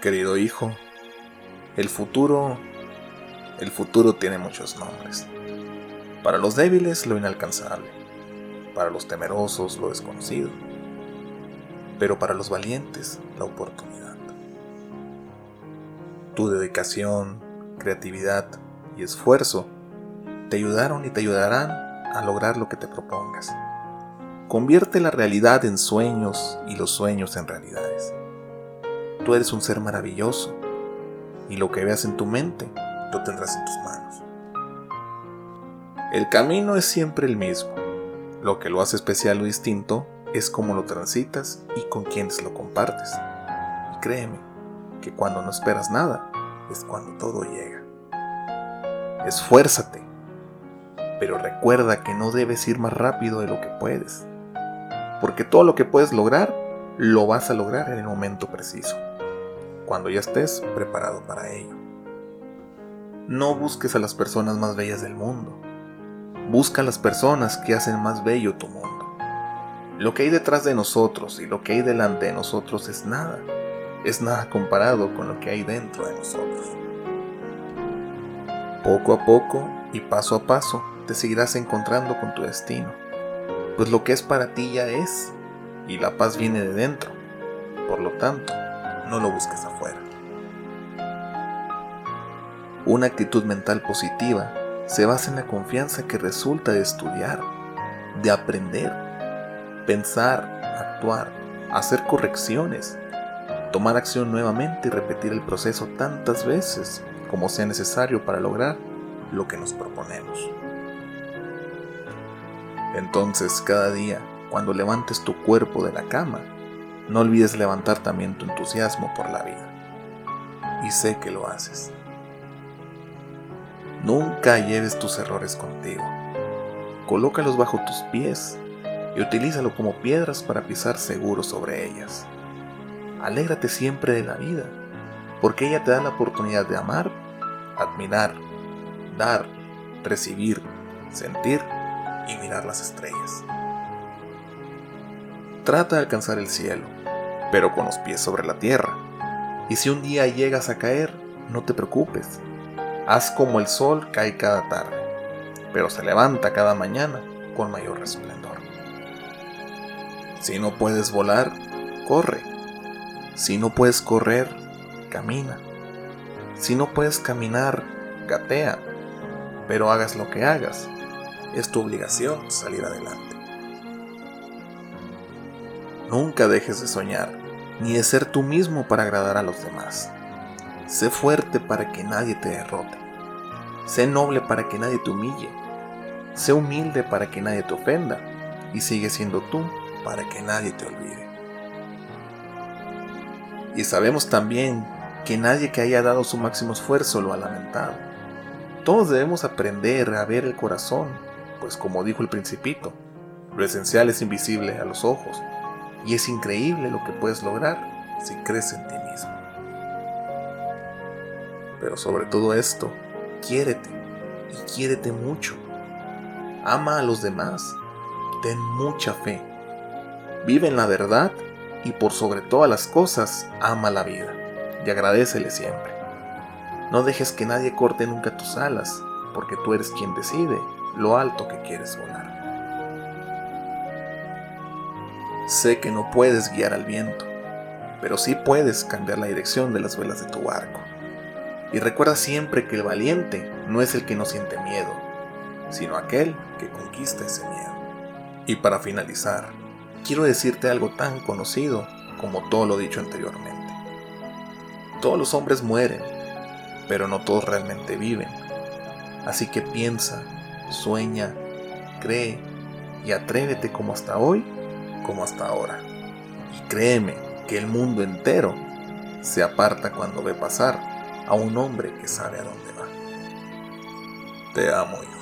Querido hijo, el futuro, el futuro tiene muchos nombres. Para los débiles lo inalcanzable, para los temerosos lo desconocido, pero para los valientes la oportunidad. Tu dedicación, creatividad y esfuerzo te ayudaron y te ayudarán a lograr lo que te propongas. Convierte la realidad en sueños y los sueños en realidades. Tú eres un ser maravilloso y lo que veas en tu mente lo tendrás en tus manos. El camino es siempre el mismo. Lo que lo hace especial o distinto es cómo lo transitas y con quienes lo compartes. Y créeme que cuando no esperas nada es cuando todo llega. Esfuérzate, pero recuerda que no debes ir más rápido de lo que puedes, porque todo lo que puedes lograr lo vas a lograr en el momento preciso, cuando ya estés preparado para ello. No busques a las personas más bellas del mundo, busca a las personas que hacen más bello tu mundo. Lo que hay detrás de nosotros y lo que hay delante de nosotros es nada, es nada comparado con lo que hay dentro de nosotros. Poco a poco y paso a paso te seguirás encontrando con tu destino, pues lo que es para ti ya es, y la paz viene de dentro. Por lo tanto, no lo busques afuera. Una actitud mental positiva se basa en la confianza que resulta de estudiar, de aprender, pensar, actuar, hacer correcciones, tomar acción nuevamente y repetir el proceso tantas veces como sea necesario para lograr lo que nos proponemos. Entonces, cada día, cuando levantes tu cuerpo de la cama, no olvides levantar también tu entusiasmo por la vida. Y sé que lo haces. Nunca lleves tus errores contigo. Colócalos bajo tus pies y utilízalo como piedras para pisar seguro sobre ellas. Alégrate siempre de la vida, porque ella te da la oportunidad de amar admirar, dar, recibir, sentir y mirar las estrellas. Trata de alcanzar el cielo, pero con los pies sobre la tierra. Y si un día llegas a caer, no te preocupes. Haz como el sol cae cada tarde, pero se levanta cada mañana con mayor resplendor. Si no puedes volar, corre. Si no puedes correr, camina. Si no puedes caminar, gatea, pero hagas lo que hagas, es tu obligación salir adelante. Nunca dejes de soñar, ni de ser tú mismo para agradar a los demás. Sé fuerte para que nadie te derrote. Sé noble para que nadie te humille. Sé humilde para que nadie te ofenda. Y sigue siendo tú para que nadie te olvide. Y sabemos también que nadie que haya dado su máximo esfuerzo lo ha lamentado. Todos debemos aprender a ver el corazón, pues como dijo el principito, lo esencial es invisible a los ojos, y es increíble lo que puedes lograr si crees en ti mismo. Pero sobre todo esto, quiérete y quiérete mucho. Ama a los demás, ten mucha fe, vive en la verdad y por sobre todas las cosas, ama la vida y agradecele siempre. No dejes que nadie corte nunca tus alas, porque tú eres quien decide lo alto que quieres volar. Sé que no puedes guiar al viento, pero sí puedes cambiar la dirección de las velas de tu barco. Y recuerda siempre que el valiente no es el que no siente miedo, sino aquel que conquista ese miedo. Y para finalizar, quiero decirte algo tan conocido como todo lo dicho anteriormente. Todos los hombres mueren, pero no todos realmente viven. Así que piensa, sueña, cree y atrévete como hasta hoy, como hasta ahora. Y créeme que el mundo entero se aparta cuando ve pasar a un hombre que sabe a dónde va. Te amo, hijo.